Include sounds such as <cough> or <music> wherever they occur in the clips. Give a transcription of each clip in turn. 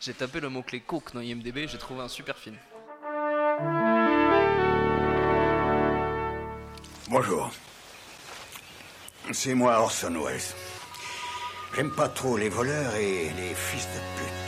J'ai tapé le mot-clé coke dans IMDB, j'ai trouvé un super film. Bonjour. C'est moi Orson Welles. J'aime pas trop les voleurs et les fils de pute.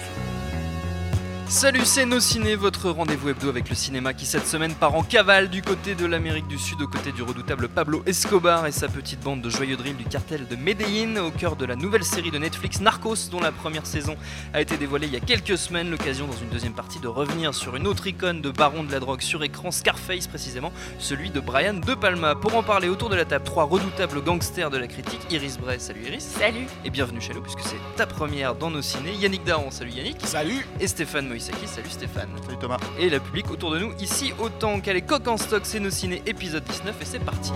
Salut, c'est Nos Ciné, votre rendez-vous hebdo avec le cinéma qui cette semaine part en cavale du côté de l'Amérique du Sud, aux côtés du redoutable Pablo Escobar et sa petite bande de joyeux drills du cartel de Medellín, au cœur de la nouvelle série de Netflix Narcos, dont la première saison a été dévoilée il y a quelques semaines. L'occasion dans une deuxième partie de revenir sur une autre icône de baron de la drogue sur écran, Scarface précisément, celui de Brian De Palma. Pour en parler autour de la table, trois redoutables gangsters de la critique, Iris Bray, salut Iris. Salut. Et bienvenue chez nous puisque c'est ta première dans Nos Ciné. Yannick Daron, salut Yannick. Salut Et Stéphane Moïsaki, salut Stéphane. Salut Thomas. Et la public autour de nous ici autant qu'à les coques en stock, c'est nos ciné épisode 19 et c'est parti.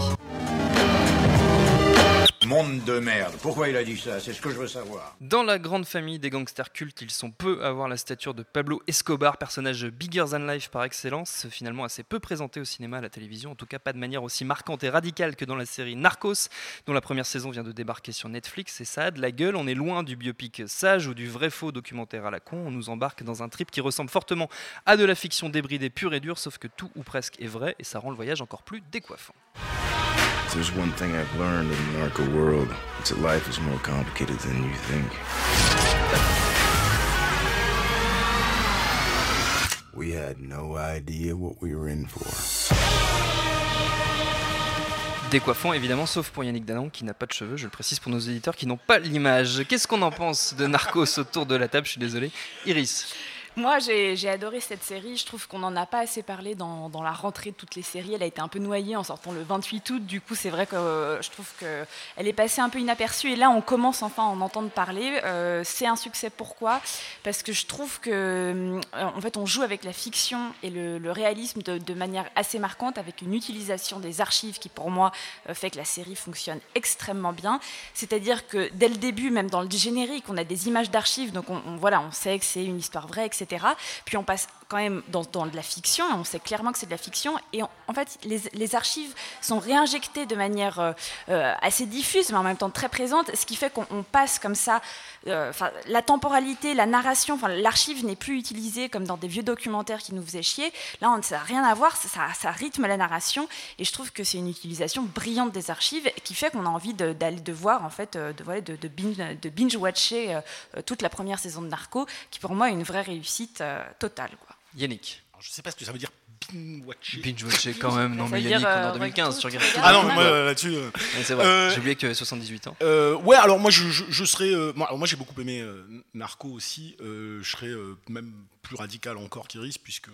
Monde de merde. Pourquoi il a dit ça? C'est ce que je veux savoir. Dans la grande famille des gangsters cultes, ils sont peu à avoir la stature de Pablo Escobar, personnage bigger than life par excellence, finalement assez peu présenté au cinéma, à la télévision, en tout cas pas de manière aussi marquante et radicale que dans la série Narcos, dont la première saison vient de débarquer sur Netflix, et ça de la gueule, on est loin du biopic sage ou du vrai faux documentaire à la con, on nous embarque dans un trip qui ressemble fortement à de la fiction débridée pure et dure, sauf que tout ou presque est vrai, et ça rend le voyage encore plus décoiffant. There's one thing I've learned in the narco world. It's that life is more complicated than you think. We had no idea what we were in for. Décoiffant évidemment, sauf pour Yannick Danon qui n'a pas de cheveux, je le précise pour nos éditeurs qui n'ont pas l'image. Qu'est-ce qu'on en pense de Narcos autour de la table? Je suis désolé. Iris. Moi, j'ai adoré cette série. Je trouve qu'on n'en a pas assez parlé dans, la rentrée de toutes les séries. Elle a été un peu noyée en sortant le 28 août. Du coup, c'est vrai que euh, je trouve qu'elle est passée un peu inaperçue. Et là, on commence enfin à en entendre parler. Euh, c'est un succès. Pourquoi? Parce que je trouve que, euh, en fait, on joue avec la fiction et le, réalisme de, manière assez marquante, avec une utilisation des archives qui, pour moi, fait que la série fonctionne extrêmement bien. C'est-à-dire que dès le début, même dans le générique, on a des images d'archives. Donc, on, on- voilà, on sait que c'est une histoire vraie, etc. Puis on passe quand même dans, de la fiction, on sait clairement que c'est de la fiction, et en, fait, les, archives sont réinjectées de manière euh, euh, assez diffuse, mais en même temps très présente, ce qui fait qu'on on passe comme ça, euh, la temporalité, la narration, l'archive n'est plus utilisée comme dans des vieux documentaires qui nous faisaient chier. Là, ça n'a rien à voir, ça, rythme la narration, et je trouve que c'est une utilisation brillante des archives, qui fait qu'on a envie de- d'aller de, voir, en fait, euh, de, de, de binge, de binge-watcher toute la première saison de Narco, qui pour moi est une vraie réussite totale. Yannick. Alors, je sais pas ce que ça veut dire binge-watcher. Binge watcher quand <laughs> même, non mais Yannick, dire, on est en euh, 2015, tu regarde regardes. tout, Ah non, mais moi euh, là-dessus. euh, c'est vrai, Euh, j'ai oublié que 78 ans. euh, ouais, alors moi je, je, je serais. euh, moi, j'ai beaucoup aimé euh, Narco aussi. euh, je serais euh, même plus radical encore qu'Iris, puisque.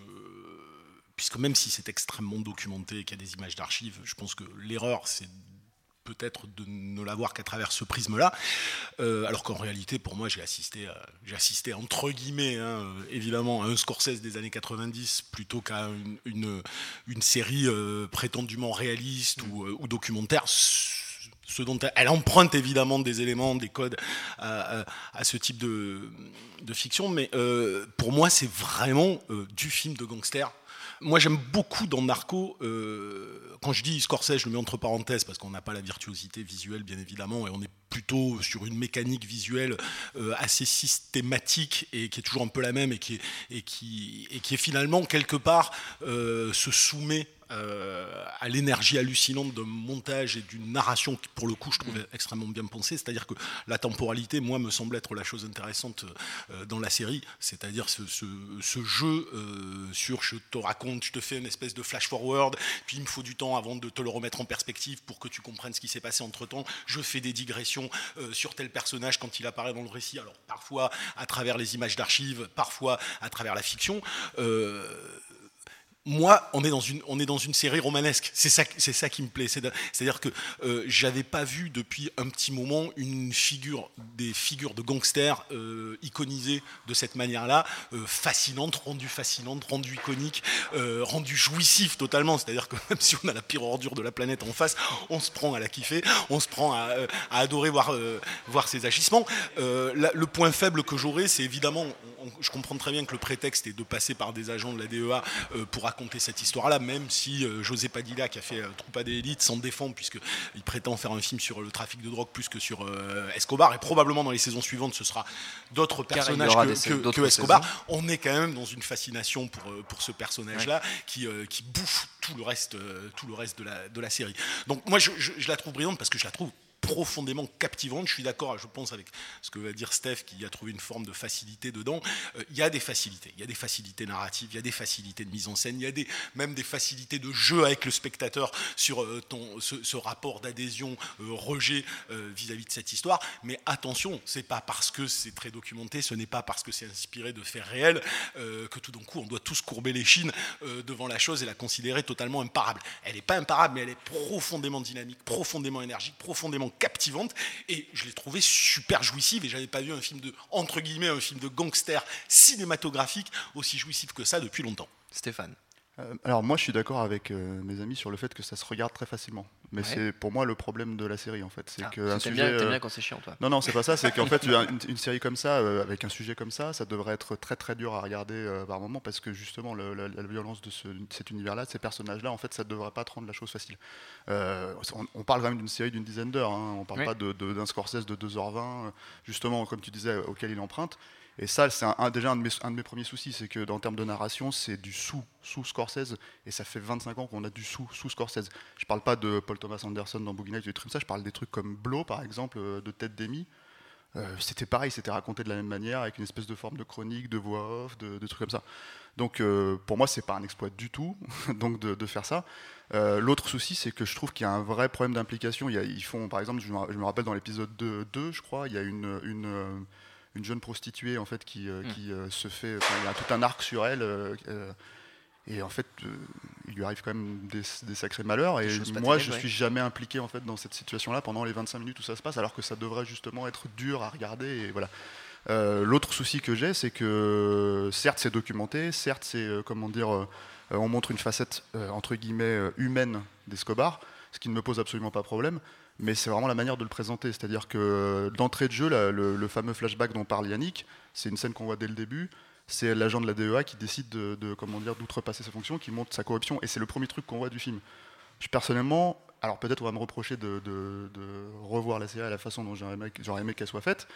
Puisque même si c'est extrêmement documenté et qu'il y a des images d'archives, je pense que l'erreur c'est peut-être de ne l'avoir qu'à travers ce prisme-là, Euh, alors qu'en réalité, pour moi, j'ai assisté, j'ai assisté entre guillemets, hein, euh, évidemment, à un Scorsese des années 90 plutôt qu'à une, série euh, prétendument réaliste ou, documentaire. Ce dont elle, emprunte évidemment des éléments, des codes à, ce type de, fiction, mais pour moi, c'est vraiment du film de gangster. Moi, j'aime beaucoup dans Narco. euh, quand je dis Scorsese, je le mets entre parenthèses parce qu'on n'a pas la virtuosité visuelle, bien évidemment, et on est plutôt sur une mécanique visuelle euh, assez systématique et qui est toujours un peu la même et qui est, finalement quelque part euh, se soumet euh, à l'énergie hallucinante d'un montage et d'une narration qui, pour le coup, je trouve extrêmement bien pensée. C'est-à-dire que la temporalité, moi, me semble être la chose intéressante euh, dans la série. C'est-à-dire ce, ce, ce jeu euh, sur je te raconte, je te fais une espèce de flash-forward, puis il me faut du temps avant de te le remettre en perspective pour que tu comprennes ce qui s'est passé entre-temps. Je fais des digressions sur tel personnage quand il apparaît dans le récit. Alors, parfois à travers les images d'archives, parfois à travers la fiction. Euh, moi, on est dans une, on est dans une série romanesque. C'est ça, qui me plaît. C'est-à-dire que euh, j'avais pas vu depuis un petit moment une figure, des figures de gangsters euh, iconisées de cette manière-là, euh, fascinante, rendue fascinante, rendue iconique, euh, rendue totalement. C'est-à-dire que même si on a la pire ordure de la planète en face, on se prend à la kiffer, on se prend à, à adorer voir, voir ses agissements. le point faible que j'aurais, c'est évidemment, je comprends très bien que le prétexte est de passer par des agents de la DEA pour raconter cette histoire-là, même si euh, José Padilla, qui a fait euh, Troupa d'élite, s'en défend, puisqu'il prétend faire un film sur le trafic de drogue plus que sur euh, Escobar, et probablement dans les saisons suivantes, ce sera d'autres personnages que, Escobar. On est quand même dans une fascination pour, pour ce personnage-là, qui, qui bouffe tout le reste, tout le reste de, la, de la série. Donc moi, je, je la trouve brillante parce que je la trouve profondément captivante. Je suis d'accord, je pense, avec ce que va dire Steph, qui a trouvé une forme de facilité dedans. Euh, il y a des facilités. Il y a des facilités narratives, il y a des facilités de mise en scène, il y a des, même des facilités de jeu avec le spectateur sur euh, ton, ce, rapport d'adhésion, euh, rejet vis-à-vis de cette histoire. Mais attention, c'est pas parce que c'est très documenté, ce n'est pas parce que c'est inspiré de faits réels que tout d'un coup on doit tous courber les chines devant la chose et la considérer totalement imparable. Elle n'est pas imparable, mais elle est profondément dynamique, profondément énergique, profondément captivante et je l'ai trouvée super jouissive et j'avais pas vu un film de entre guillemets un film de gangster cinématographique aussi jouissif que ça depuis longtemps. Stéphane. Euh, alors moi je suis d'accord avec euh, mes amis sur le fait que ça se regarde très facilement. Mais c'est pour moi le problème de la série en fait. C'est ah, que un sujet. Bien, euh, bien quand c'est chiant toi. Non non c'est pas ça. C'est qu'en <laughs> fait une, série comme ça avec un sujet comme ça, ça devrait être très très dur à regarder par moment parce que justement la, violence de, cet univers-là, de ces personnages-là, en fait ça ne devrait pas te rendre la chose facile. On, parle quand même d'une série d'une dizaine d'heures. Hein. On parle pas d'un de, Scorsese de 2h20 justement comme tu disais auquel il emprunte. Et ça, c'est déjà un de, mes, premiers soucis, c'est que dans termes de narration, c'est du sous, sous Scorsese, et ça fait 25 ans qu'on a du sous, sous Scorsese. Je parle pas de Paul Thomas Anderson dans Boogie Nights, des trucs comme ça, je parle des trucs comme Blow, par exemple, euh, de Ted Demi. Euh, c'était pareil, c'était raconté de la même manière, avec une espèce de forme de chronique, de voix off, de, trucs comme ça. Donc euh, pour moi, c'est pas un exploit du tout <laughs> donc de, faire ça. L'autre souci, c'est que je trouve qu'il y a un vrai problème d'implication. Ils font, par exemple, je me, rappelle dans l'épisode 2, 2, je crois, il y a une une jeune prostituée en fait qui, euh, mm. qui euh, se fait, il y a tout un arc sur elle. Euh, et en fait, il lui arrive quand même des, sacrés malheurs. Et moi, je ne suis jamais impliqué en fait dans cette situation-là pendant les 25 minutes où ça se passe, alors que ça devrait justement être dur à regarder. Et voilà. L'autre souci que j'ai, c'est que certes c'est documenté, certes c'est comment dire, on montre une facette entre guillemets humaine d'Escobar, ce qui ne me pose absolument pas problème mais c'est vraiment la manière de le présenter. C'est-à-dire que d'entrée de jeu, le, fameux flashback dont parle Yannick, c'est une scène qu'on voit dès le début. C'est l'agent de la DEA qui décide de, comment dire d'outrepasser sa fonction, qui montre sa corruption, et c'est le premier truc qu'on voit du film. Je, personnellement, alors peut-être on va me reprocher de, revoir la série à la façon dont j'aurais aimé, aimé qu'elle soit faite,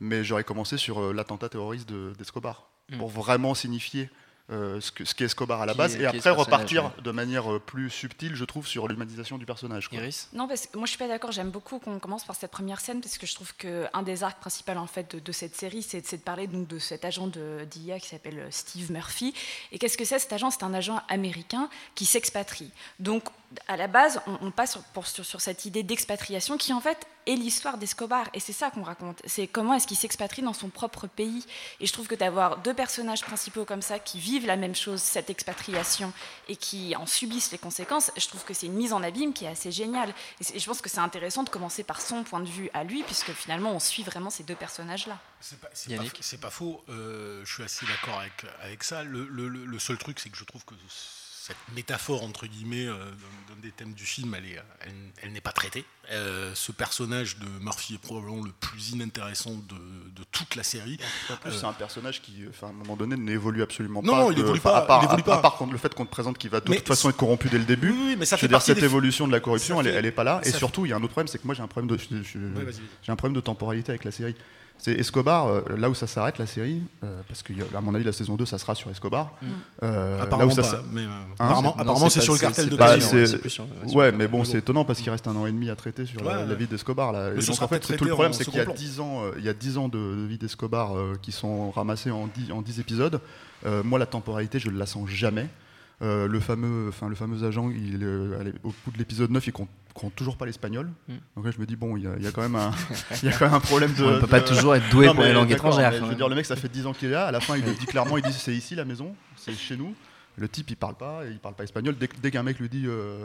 mais j'aurais commencé sur euh, l'attentat terroriste d'Escobar, mm. pour vraiment signifier euh, ce qu'est ce Escobar à la base, et après repartir de manière euh, plus subtile, je trouve, sur l'humanisation du personnage. Iris? Non, parce que moi je suis pas d'accord. J'aime beaucoup qu'on commence par cette première scène parce que je trouve qu'un des arcs principaux en fait de, cette série, c'est de parler donc de cet agent de d'IA qui s'appelle euh, Steve Murphy. Et qu'est-ce que c'est cet agent? C'est un agent américain qui s'expatrie. Donc à la base, on, passe sur, sur, cette idée d'expatriation qui en fait est l'histoire d'Escobar. Et c'est ça qu'on raconte. C'est comment est-ce qu'il s'expatrie dans son propre pays. Et je trouve que d'avoir deux personnages principaux comme ça qui vivent la même chose, cette expatriation, et qui en subissent les conséquences, je trouve que c'est une mise en abîme qui est assez géniale. Et, je pense que c'est intéressant de commencer par son point de vue à lui, puisque finalement on suit vraiment ces deux personnages-là. C'est pas, pas, faux. Euh, je suis assez d'accord avec, avec ça. Le, le seul truc, c'est que je trouve que cette métaphore entre guillemets euh, d'un des thèmes du film, elle, est, elle, n'est pas traitée. Euh, ce personnage de Murphy est probablement le plus inintéressant de, toute la série. En plus, c'est un personnage qui, à un moment donné, n'évolue absolument pas. Non, il n'évolue pas. À part, pas. par contre le fait qu'on te présente qu'il va de toute façon être corrompu dès le début. Oui, mais ça je veux dire, cette évolution de la corruption, elle, n'est pas là. Et surtout, il y a un autre problème, c'est que moi j'ai un problème de, j'ai un problème de temporalité avec la série. C'est Escobar, euh, là où ça s'arrête la série, euh, parce qu'à mon avis la saison 2 ça sera sur Escobar. Mm. Euh, apparemment, là où ça, mais, hein apparemment, c'est sur le cartel de bah, Ouais, mais bon, c'est étonnant parce qu'il reste un an et demi à traiter sur la, vie d'Escobar. donc en fait, tout le problème, c'est qu'il y a 10 ans, il y a 10 ans de, vie d'Escobar qui sont ramassés en 10, en 10 épisodes. moi, la temporalité, je ne la sens jamais. Euh, le, fameux, enfin, le fameux agent, il, euh, au bout de l'épisode 9, il compte, compte toujours pas l'espagnol. Mm. Donc là, je me dis, bon, il y, a, quand même un, <laughs> il y a quand même un problème de. On peut pas toujours être doué pour les langues étrangères. Je veux dire, le mec, ça fait 10 ans qu'il est là. À la fin, il dit clairement, il dit, c'est ici la maison, c'est chez nous. Le type, il parle pas, il parle pas espagnol. Dès, dès qu'un mec lui dit euh,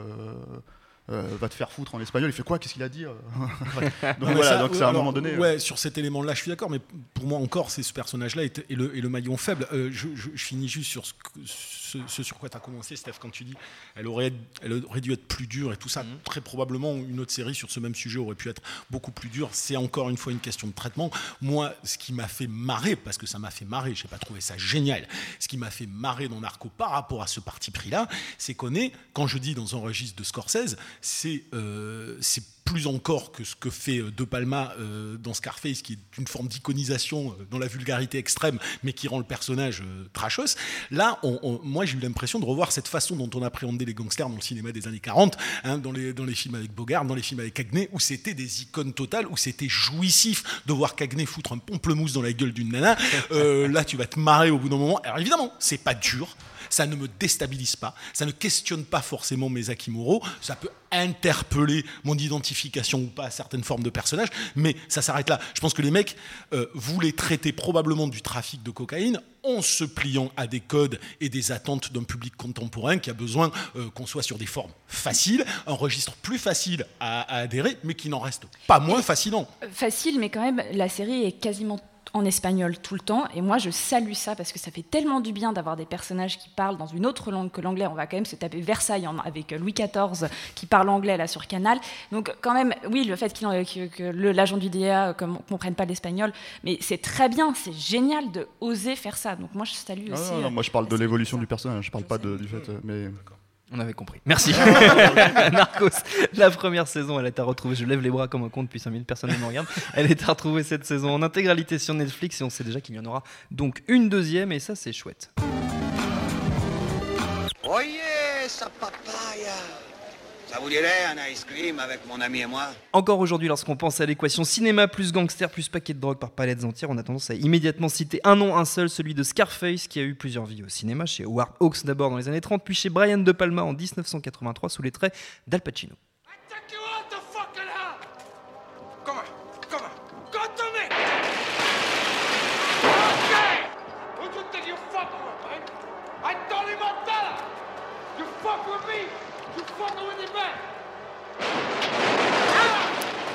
euh, va te faire foutre en espagnol, il fait quoi? Qu'est-ce qu'il a dit euh <laughs> Donc Non, voilà, ça, donc c'est à un alors, moment donné. euh, Ouais, sur cet élément-là, je suis d'accord, mais pour moi encore, c'est ce personnage-là est, est le, est le maillon faible. Euh, je, je- je finis juste sur ce, que- ce- ce sur quoi tu as commencé, Steph, quand tu dis elle aurait, elle aurait dû être plus dure et tout ça. Très probablement, une autre série sur ce même sujet aurait pu être beaucoup plus dure. C'est encore une fois une question de traitement. Moi, ce qui m'a fait marrer, parce que ça m'a fait marrer, je n'ai pas trouvé ça génial, ce qui m'a fait marrer dans Narco par rapport à ce parti pris-là, c'est qu'on est, quand je dis dans un registre de Scorsese, c'est euh, c'est plus encore que ce que fait euh, De Palma euh, dans Scarface, qui est une forme d'iconisation dans la vulgarité extrême, mais qui rend le personnage trashos. Là, moi, j'ai eu l'impression de revoir cette façon dont on appréhendait les gangsters dans le cinéma des années 40, hein, dans, les, films avec Bogart, dans les films avec Cagney, où c'était des icônes totales, où c'était jouissif de voir Cagney foutre un pamplemousse dans la gueule d'une nana. Là, tu vas te marrer au bout d'un moment. Alors évidemment, c'est pas dur. Ça ne me déstabilise pas, ça ne questionne pas forcément mes acquis moraux, ça peut interpeller mon identification ou pas à certaines formes de personnages, mais ça s'arrête là. Je pense que les mecs euh, voulaient traiter probablement du trafic de cocaïne en se pliant à des codes et des attentes d'un public contemporain qui a besoin euh, qu'on soit sur des formes faciles, un registre plus facile à, à adhérer, mais qui n'en reste pas moins fascinant. Facile, mais quand même, la série est quasiment en espagnol tout le temps. Et moi, je salue ça parce que ça fait tellement du bien d'avoir des personnages qui parlent dans une autre langue que l'anglais. On va quand même se taper Versailles en- avec Louis XIV qui parle anglais là sur Canal. Donc, quand même, oui, le fait qu'il que, que l'agent du DA ne comprenne pas l'espagnol, mais c'est très bien, c'est génial de oser faire ça. Donc, moi, je salue non, aussi. non, non, euh, moi je parle de l'évolution du personnage, je parle pas de- du fait. euh, Mais On avait compris. Merci. <laughs> <laughs> Narcos, la première saison, elle est à retrouver. Je lève les bras comme un con depuis 5000 personnes qui me regardent. Elle est à retrouver cette saison en intégralité sur Netflix et on sait déjà qu'il y en aura donc une deuxième et ça c'est chouette. Oye, esa papaya. Ça vous dirait un ice cream avec mon ami et moi Encore aujourd'hui, lorsqu'on pense à l'équation cinéma plus gangster plus paquet de drogue par palettes entières, on a tendance à immédiatement citer un nom, un seul, celui de Scarface, qui a eu plusieurs vies au cinéma, chez Howard Hawks d'abord dans les années 30, puis chez Brian De Palma en 1983 sous les traits d'Al Pacino. Come on, come on, go to me! Okay! Who do you think you fucking with, man? I Tony Montana! You fuck with me, you fucking with the man!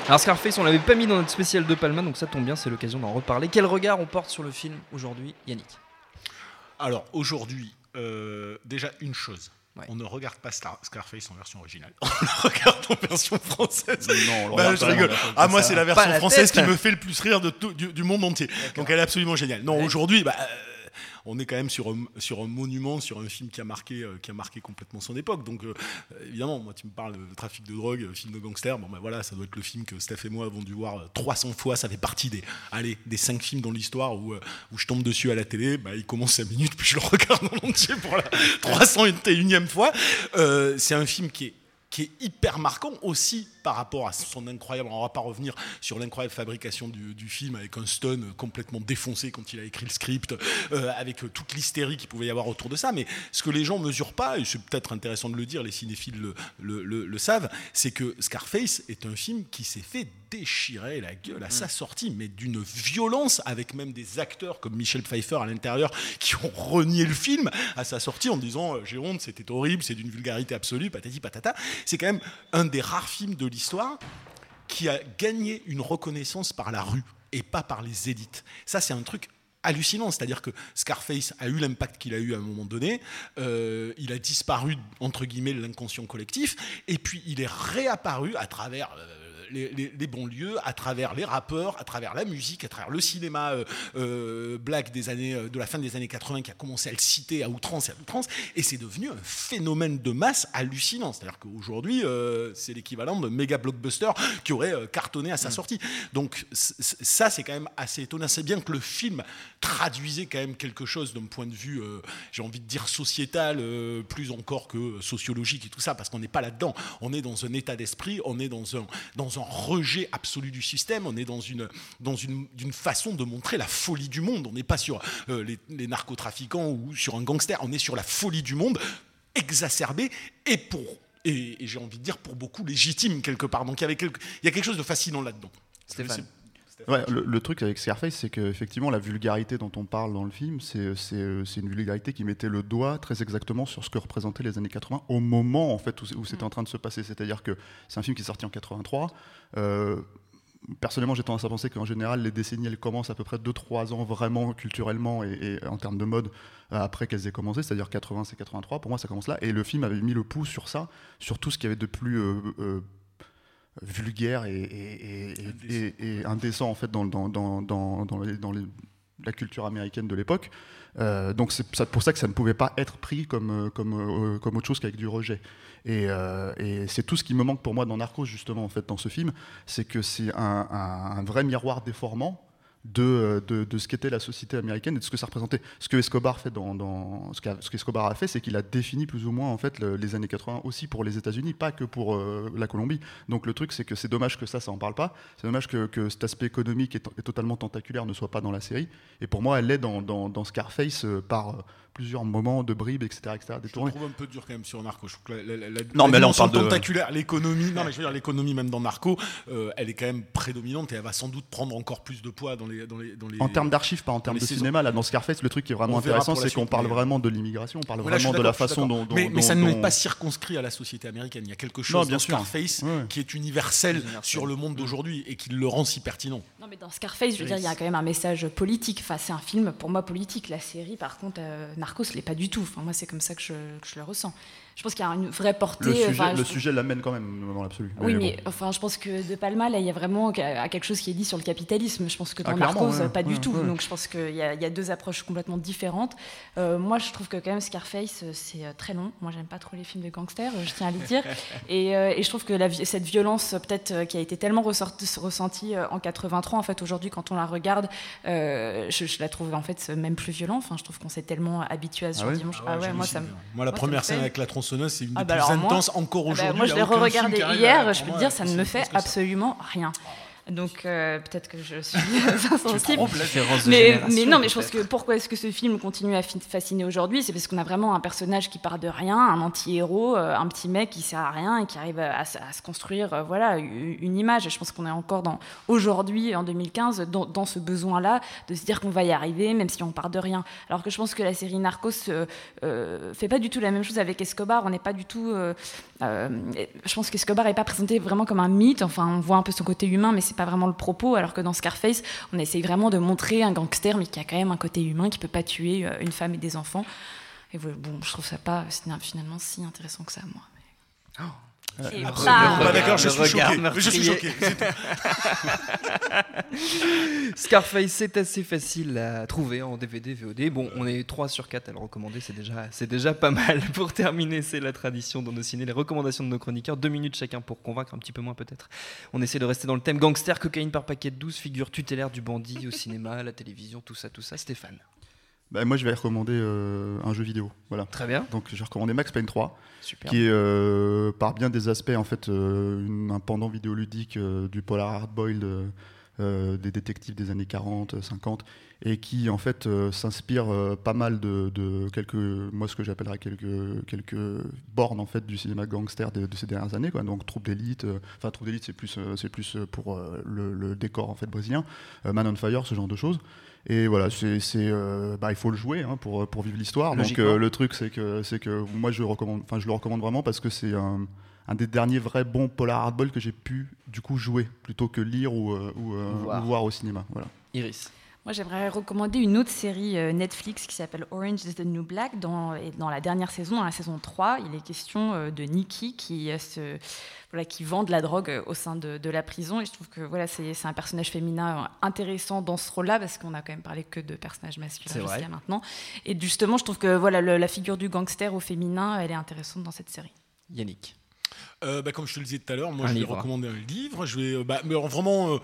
Alors Scarface, on l'avait pas mis dans notre spécial De Palma, donc ça tombe bien, c'est l'occasion d'en reparler. Quel regard on porte sur le film aujourd'hui, Yannick? Alors aujourd'hui, euh, déjà une chose. Ouais. On ne regarde pas Star- Scarface en version originale. <laughs> On le regarde en version française. Non, on Bah, je pas rigole. Ah, moi, c'est la version française tête. qui me fait le plus rire de tout- du, du monde entier. Donc elle est absolument géniale. Non, aujourd'hui, bah, euh, on est quand même sur un, monument, sur un film qui a marqué, euh, qui a marqué complètement son époque. Donc euh, évidemment, moi, tu me parles de trafic de drogue, euh, film de gangster. Bon, bah, voilà, ça doit être le film que Steph et moi avons dû voir euh, 300 fois. Ça fait partie des, allez, des 5 films dans l'histoire où, où je tombe dessus à la télé. Bah, il commence 5 minutes, puis je le regarde en entier pour la 301e fois. C'est un film qui est qui est hyper marquant aussi par rapport à son incroyable. On va pas revenir sur l'incroyable fabrication du, du film avec un stun complètement défoncé quand il a écrit le script, euh, avec toute l'hystérie qu'il pouvait y avoir autour de ça. Mais ce que les gens mesurent pas, et c'est peut-être intéressant de le dire, les cinéphiles le, le- le- le savent, c'est que Scarface est un film qui s'est fait déchirer la gueule à sa sortie, mais d'une violence, avec même des acteurs comme Michel Pfeiffer à l'intérieur <laughs> qui ont renié le film à sa sortie en disant euh, j'ai honte, c'était horrible, c'est d'une vulgarité absolue, patati patata. C'est quand même un des rares films de l'histoire qui a gagné une reconnaissance par la rue et pas par les élites. Ça, c'est un truc hallucinant, c'est-à-dire que Scarface a eu l'impact qu'il a eu à un moment donné, euh, il a disparu entre guillemets de l'inconscient collectif, et puis il est réapparu à travers euh, les, les- les banlieues, à travers les rappeurs, à travers la musique, à travers le cinéma euh, euh, black des années, euh, de la fin des années 80 qui a commencé à le citer à outrance et à outrance, et c'est devenu un phénomène de masse hallucinant. C'est-à-dire qu'aujourd'hui, c'est l'équivalent de méga blockbuster qui aurait cartonné à sa sortie. Donc ça, c'est quand même assez étonnant. C'est bien que le film traduisait quand même quelque chose d'un point de vue, euh, j'ai envie de dire sociétal, euh, plus encore que sociologique et tout ça, parce qu'on n'est pas là-dedans. On est dans un état d'esprit, on est dans un, dans un rejet absolu du système, on est dans une, dans une, d'une façon de montrer la folie du monde. On n'est pas sur euh, les, les narcotrafiquants ou sur un gangster, on est sur la folie du monde exacerbée et pour et, et j'ai envie de dire pour beaucoup légitime quelque part. Donc il y avait quelque, il y a quelque chose de fascinant là-dedans. Stéphane. Ouais, le, le truc avec Scarface, c'est qu'effectivement, la vulgarité dont on parle dans le film, c'est c'est- c'est une vulgarité qui mettait le doigt très exactement sur ce que représentaient les années 80 au moment en fait où, où c'était en train de se passer. C'est-à-dire que c'est un film qui est sorti en 83. Euh, personnellement, j'ai tendance à penser qu'en général, les décennies, elles commencent à peu près 2-3 ans vraiment culturellement et, et en termes de mode euh, après qu'elles aient commencé, c'est-à-dire 80, c'est 83. Pour moi, ça commence là. Et le film avait mis le pouce sur ça, sur tout ce qu'il y avait de plus euh, euh, vulgaire et, et- et- et- et- et indécent en fait dans, dans, dans, dans, dans les- dans les- la culture américaine de l'époque. Euh, donc c'est pour ça que ça ne pouvait pas être pris comme, euh, comme, euh, comme autre chose qu'avec du rejet. Et, euh, et c'est tout ce qui me manque pour moi dans Narcos justement en fait dans ce film, c'est que c'est un, un- un vrai miroir déformant de, euh, de, de ce qu'était la société américaine et de ce que ça représentait. Ce que Escobar fait dans, ce ce qu'Escobar a fait, c'est qu'il a défini plus ou moins en fait le- les années 80 aussi pour les États-Unis, pas que pour euh, la Colombie. Donc le truc, c'est que c'est dommage que ça, ça en parle pas. C'est dommage que, cet aspect économique et, totalement tentaculaire ne soit pas dans la série. Et pour moi, elle l'est dans, Scarface euh, par plusieurs moments de bribes, etc., etc. Je trouve un peu dur quand même sur Narco. Je trouve que la, la- la- Non, la mais là, on parle de- tentaculaire, l'économie, non mais je veux dire l'économie même dans Narco, euh, elle est quand même prédominante et elle va sans doute prendre encore plus de poids dans les dans les dans les. En termes d'archives, pas en termes de saisons. cinéma, là dans Scarface, le truc qui est vraiment intéressant, c'est qu'on parle mais- vraiment de l'immigration, on parle vraiment de la façon dont, mais, dont- mais ça ne n'est pas circonscrit à la société américaine. Il y a quelque chose Non, dans bien sûr. Scarface Ouais. qui est universel, Universel. sur le monde d'aujourd'hui et qui le rend si pertinent. Non, mais dans Scarface, je veux dire, il y a quand même un message politique. Enfin, c'est un film pour moi politique. La série, par contre, Narcos l'est pas du tout. Moi, c'est comme ça que je le ressens. Je pense qu'il y a une vraie portée. le sujet, enfin, le je- sujet l'amène quand même dans l'absolu. Oui, mais enfin, je pense que De Palma, là, il y a vraiment à quelque chose qui est dit sur le capitalisme. Je pense que Ah, dans clairement, Narcos, ouais, pas du ouais, tout. ouais. Donc, je pense qu'il y, a- il y a deux approches complètement différentes. Euh, moi, je trouve que quand même Scarface, euh, c'est euh, très long. Moi, j'aime pas trop les films de gangsters, euh, je tiens à le dire. <laughs> Et, euh, et je trouve que la cette violence, euh, peut-être, euh, qui a été tellement ressorti- ressentie euh, en 83, en fait, aujourd'hui, quand on la regarde, euh, je, je la trouve en fait même plus violente. Enfin, je trouve qu'on s'est tellement habitué à ce Ah genre dimanche. Ah ouais, Ah ouais, moi, j'hallucine, ça me. moi, la moi, première scène avec la tronçonneuse, c'est une des Ah bah plus alors moi- intenses encore Ah bah, aujourd'hui. moi, je l'ai re-regardé hier. Je peux te dire, ça ne me plus fait absolument rien. Donc euh, peut-être que je suis <laughs> insensible. Mais, mais non, mais je pense que pourquoi est-ce que ce film continue à fasciner aujourd'hui C'est parce qu'on a vraiment un personnage qui part de rien, un anti-héros, euh, un petit mec qui sert à rien et qui arrive à, à se- à se construire euh, voilà, une image. Et je pense qu'on est encore dans aujourd'hui, en 2015, dans, dans ce besoin-là de se dire qu'on va y arriver, même si on part de rien. Alors que je pense que la série Narcos euh, euh, fait pas du tout la même chose avec Escobar. On n'est pas du tout. Euh, je pense qu'Escobar n'est pas présenté vraiment comme un mythe. Enfin, on voit un peu son côté humain, mais c'est pas vraiment le propos. Alors que dans Scarface, on essaye vraiment de montrer un gangster, mais qui a quand même un côté humain, qui peut pas tuer euh, une femme et des enfants. Et bon, je trouve ça pas finalement si intéressant que ça, moi. Et Pas d'accord, je suis choqué. Je suis choqué. c'est tout. <laughs> Scarface, c'est assez facile à trouver en DVD, VOD. Bon, on est 3 sur 4 à le recommander, c'est déjà, c'est déjà pas mal. <laughs> Pour terminer, c'est la tradition dans nos ciné, les recommandations de nos chroniqueurs. Deux minutes chacun pour convaincre, un petit peu moins peut-être. On essaie de rester dans le thème gangster, cocaïne par paquet de 12, figure tutélaire du bandit au cinéma, à la télévision, tout ça, tout ça. Stéphane. Bah, moi, je vais recommander euh, un jeu vidéo. Voilà. Très bien, Donc, j'ai recommandé Max Payne 3, super. qui est euh, par bien des aspects en fait euh, une- un pendant vidéoludique du polar hardboiled des détectives des années 40, 50, et qui en fait s'inspire pas mal de, de quelques, moi ce que j'appellerais quelques quelques bornes en fait du cinéma gangster de, de ces dernières années, quoi. Donc Troupe d'élite, enfin Troupe d'élite c'est plus c'est plus pour le, le décor en fait brésilien, Man on Fire, ce genre de choses. Et voilà, c'est, euh, bah, il faut le jouer hein, pour, pour vivre l'histoire. Donc euh, le truc, c'est que, c'est que moi, je, le recommande, enfin, je le recommande vraiment parce que c'est un, un des derniers vrais bons polar hardball que j'ai pu du coup jouer plutôt que lire ou, euh, ou, euh, Ou voir. ou voir au cinéma. Voilà. Iris. Moi, j'aimerais recommander une autre série euh, Netflix qui s'appelle Orange is the New Black. Dans, et dans la dernière saison, dans la saison 3, il est question euh, de Nikki qui, euh, se, voilà, qui vend de la drogue au sein de, de la prison. Et je trouve que voilà, c'est un personnage féminin intéressant dans ce rôle-là parce qu'on a quand même parlé que de personnages masculins jusqu'à maintenant. Et justement, je trouve que voilà, le- la figure du gangster au féminin, elle est intéressante dans cette série. Yannick. Euh, bah, comme je te le disais tout à l'heure, moi Un je vais livre. recommander un livre. Je vais bah, mais vraiment euh,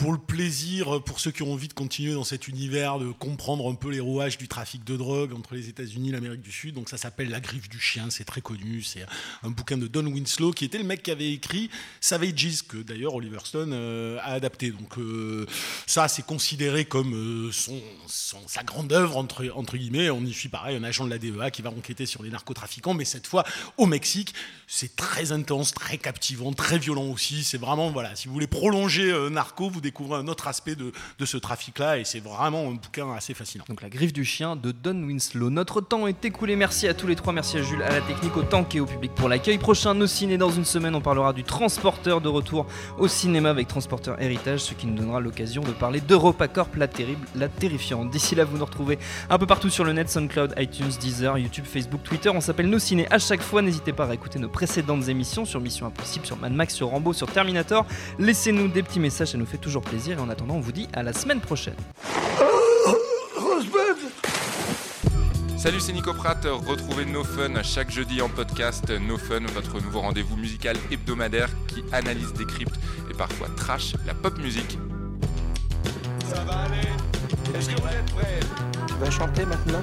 pour le plaisir, pour ceux qui ont envie de continuer dans cet univers, de comprendre un peu les rouages du trafic de drogue entre les États-Unis et l'Amérique du Sud. Donc ça s'appelle La griffe du chien, c'est très connu. C'est un bouquin de Don Winslow qui était le mec qui avait écrit Savages, que d'ailleurs Oliver Stone euh, a adapté. Donc euh, ça, c'est considéré comme euh, son, sa grande œuvre entre, entre guillemets. On y suit pareil un agent de la DEA qui va enquêter sur les narcotrafiquants, mais cette fois au Mexique. C'est très intense, très captivant, très violent aussi. C'est vraiment voilà, si vous voulez prolonger Narco, vous découvrir un autre aspect de, ce trafic-là, et c'est vraiment un bouquin assez fascinant. Donc la griffe du chien de Don Winslow. Notre temps est écoulé. Merci à tous les trois. Merci à Jules, à la technique, au tank et au public pour l'accueil. Prochain Nos Ciné dans une semaine. On parlera du transporteur de retour au cinéma avec Transporteur Héritage, ce qui nous donnera l'occasion de parler d'EuropaCorp, la terrible, la terrifiante. D'ici là, vous nous retrouvez un peu partout sur le net, SoundCloud, iTunes, Deezer, YouTube, Facebook, Twitter. On s'appelle Nos Ciné à chaque fois. N'hésitez pas à écouter nos précédentes émissions sur Mission Impossible, sur Mad Max, sur Rambo, sur Terminator. Laissez-nous des petits messages, ça nous fait toujours plaisir. Et en attendant, on vous dit à la semaine prochaine. Salut, c'est Nico Pratt. Retrouvez No Fun chaque jeudi en podcast. No Fun, votre nouveau rendez-vous musical hebdomadaire qui analyse, décrypte et parfois trash la pop musique. Ça va aller Est-ce que vous êtes prêts? Tu vas chanter maintenant